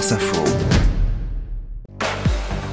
France Info.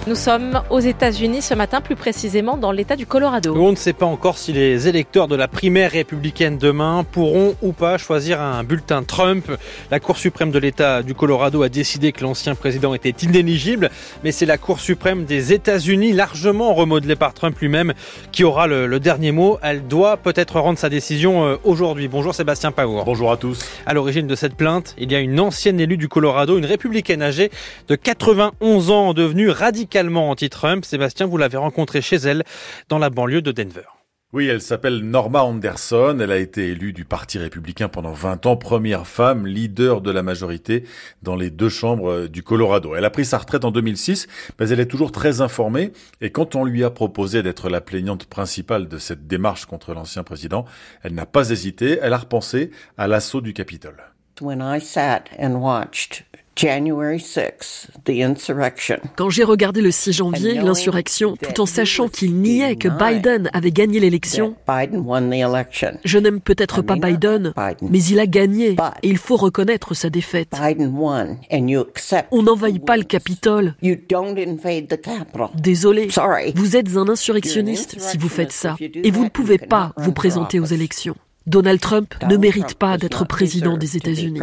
Nous sommes aux États-Unis ce matin, plus précisément dans l'État du Colorado. On ne sait pas encore si les électeurs de la primaire républicaine demain pourront ou pas choisir un bulletin Trump. La Cour suprême de l'État du Colorado a décidé que l'ancien président était inéligible, mais c'est la Cour suprême des États-Unis, largement remodelée par Trump lui-même, qui aura le, le, dernier mot. Elle doit peut-être rendre sa décision euh, aujourd'hui. Bonjour Sébastien Paour. Bonjour à tous. À l'origine de cette plainte, il y a une ancienne élue du Colorado, une républicaine âgée de 91 ans, devenue radicale anti-Trump. Sébastien, vous l'avez rencontrée chez elle dans la banlieue de Denver. Oui, elle s'appelle Norma Anderson. Elle a été élue du Parti républicain pendant 20 ans, première femme leader de la majorité dans les deux chambres du Colorado. Elle a pris sa retraite en 2006, mais elle est toujours très informée. Et quand on lui a proposé d'être la plaignante principale de cette démarche contre l'ancien président, elle n'a pas hésité. Elle a repensé à l'assaut du Capitole. When I sat and watched January 6, the insurrection. Quand j'ai regardé le 6 janvier, l'insurrection, tout en sachant qu'il niait que Biden avait gagné l'élection, je n'aime peut-être pas Biden, mais il a gagné et il faut reconnaître sa défaite. On n'envahit pas le Capitole. Désolé, vous êtes un insurrectionniste si vous faites ça, et vous ne pouvez pas vous présenter aux élections. Donald Trump ne mérite pas d'être président des États-Unis.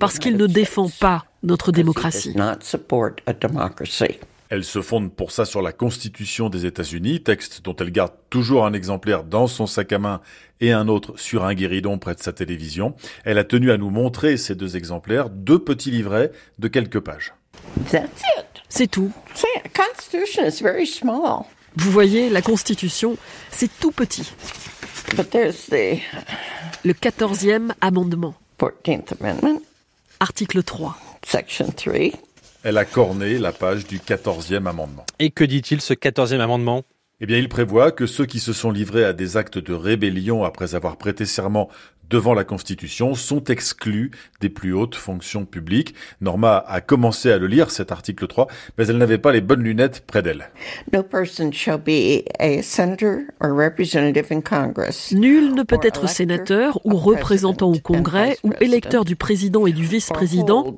parce qu'il ne défend pas notre démocratie. Elle se fonde pour ça sur la Constitution des États-Unis, texte dont elle garde toujours un exemplaire dans son sac à main et un autre sur un guéridon près de sa télévision. Elle a tenu à nous montrer ces deux exemplaires, deux petits livrets de quelques pages. C'est tout. Vous voyez, la Constitution, c'est tout petit. Le 14e amendement. Article 3. Section 3. Elle a corné la page du 14e amendement. Et que dit-il ce 14e amendement? Eh bien, il prévoit que ceux qui se sont livrés à des actes de rébellion après avoir prêté serment devant la Constitution sont exclus des plus hautes fonctions publiques. Norma a commencé à le lire, cet article 3, mais elle n'avait pas les bonnes lunettes près d'elle. Nul ne peut être sénateur ou représentant au Congrès ou électeur du président et du vice-président,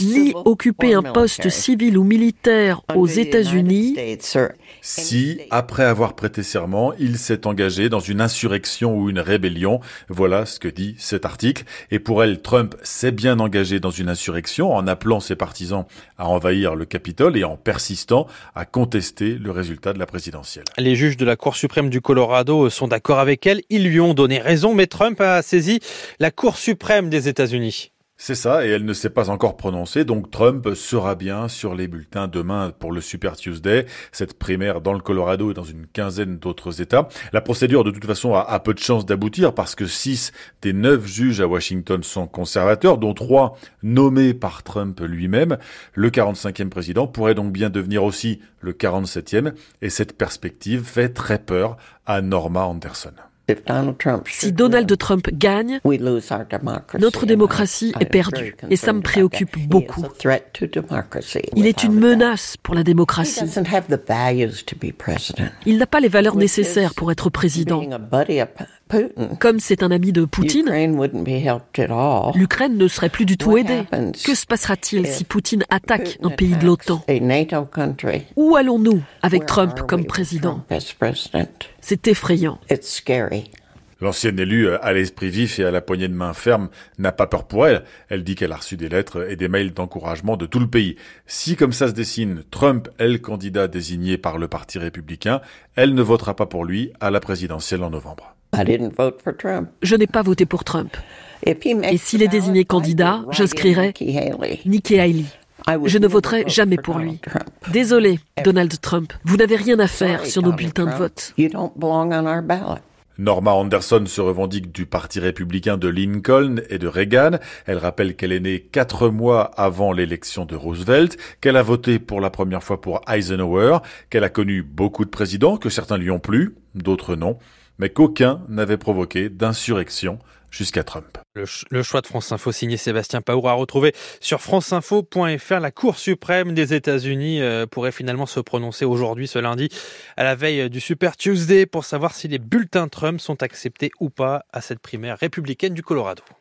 ni occuper un poste civil ou militaire aux États-Unis si, après avoir prêté serment, il s'est engagé dans une insurrection ou une rébellion. Voilà ce que dit cet article. Et pour elle, Trump s'est bien engagé dans une insurrection en appelant ses partisans à envahir le Capitole et en persistant à contester le résultat de la présidentielle. Les juges de la Cour suprême du Colorado sont d'accord avec elle. Ils lui ont donné raison, mais Trump a saisi la Cour suprême des États-Unis. C'est ça, et elle ne s'est pas encore prononcée, donc Trump sera bien sur les bulletins demain pour le Super Tuesday, cette primaire dans le Colorado et dans une quinzaine d'autres États. La procédure, de toute façon, a, peu de chances d'aboutir parce que six des neuf juges à Washington sont conservateurs, dont trois nommés par Trump lui-même. Le 45e président pourrait donc bien devenir aussi le 47e, et cette perspective fait très peur à Norma Anderson. Si Donald Trump gagne, notre démocratie est perdue et ça me préoccupe beaucoup. Il est une menace pour la démocratie. Il n'a pas les valeurs nécessaires pour être président. Comme c'est un ami de Poutine, l'Ukraine ne serait plus du tout aidée. Que se passera-t-il si Poutine attaque un pays de l'OTAN? Où allons-nous avec Trump comme président? C'est effrayant. L'ancienne élue, à l'esprit vif et à la poignée de main ferme, n'a pas peur pour elle. Elle dit qu'elle a reçu des lettres et des mails d'encouragement de tout le pays. Si, comme ça se dessine, Trump est le candidat désigné par le Parti républicain, elle ne votera pas pour lui à la présidentielle en novembre. Je n'ai pas voté pour Trump. Et s'il est désigné candidat, j'inscrirai Nikki Haley. Je ne voterai jamais pour lui. Désolé, Donald Trump, vous n'avez rien à faire sur nos bulletins de vote. Norma Anderson se revendique du Parti républicain de Lincoln et de Reagan. Elle rappelle qu'elle est née quatre mois avant l'élection de Roosevelt, qu'elle a voté pour la première fois pour Eisenhower, qu'elle a connu beaucoup de présidents, que certains lui ont plu, d'autres non, mais qu'aucun n'avait provoqué d'insurrection jusqu'à Trump. Le, choix de France Info signé Sébastien Paour a retrouvé sur franceinfo.fr. La Cour suprême des États-Unis euh, pourrait finalement se prononcer aujourd'hui, ce lundi, à la veille du Super Tuesday, pour savoir si les bulletins Trump sont acceptés ou pas à cette primaire républicaine du Colorado.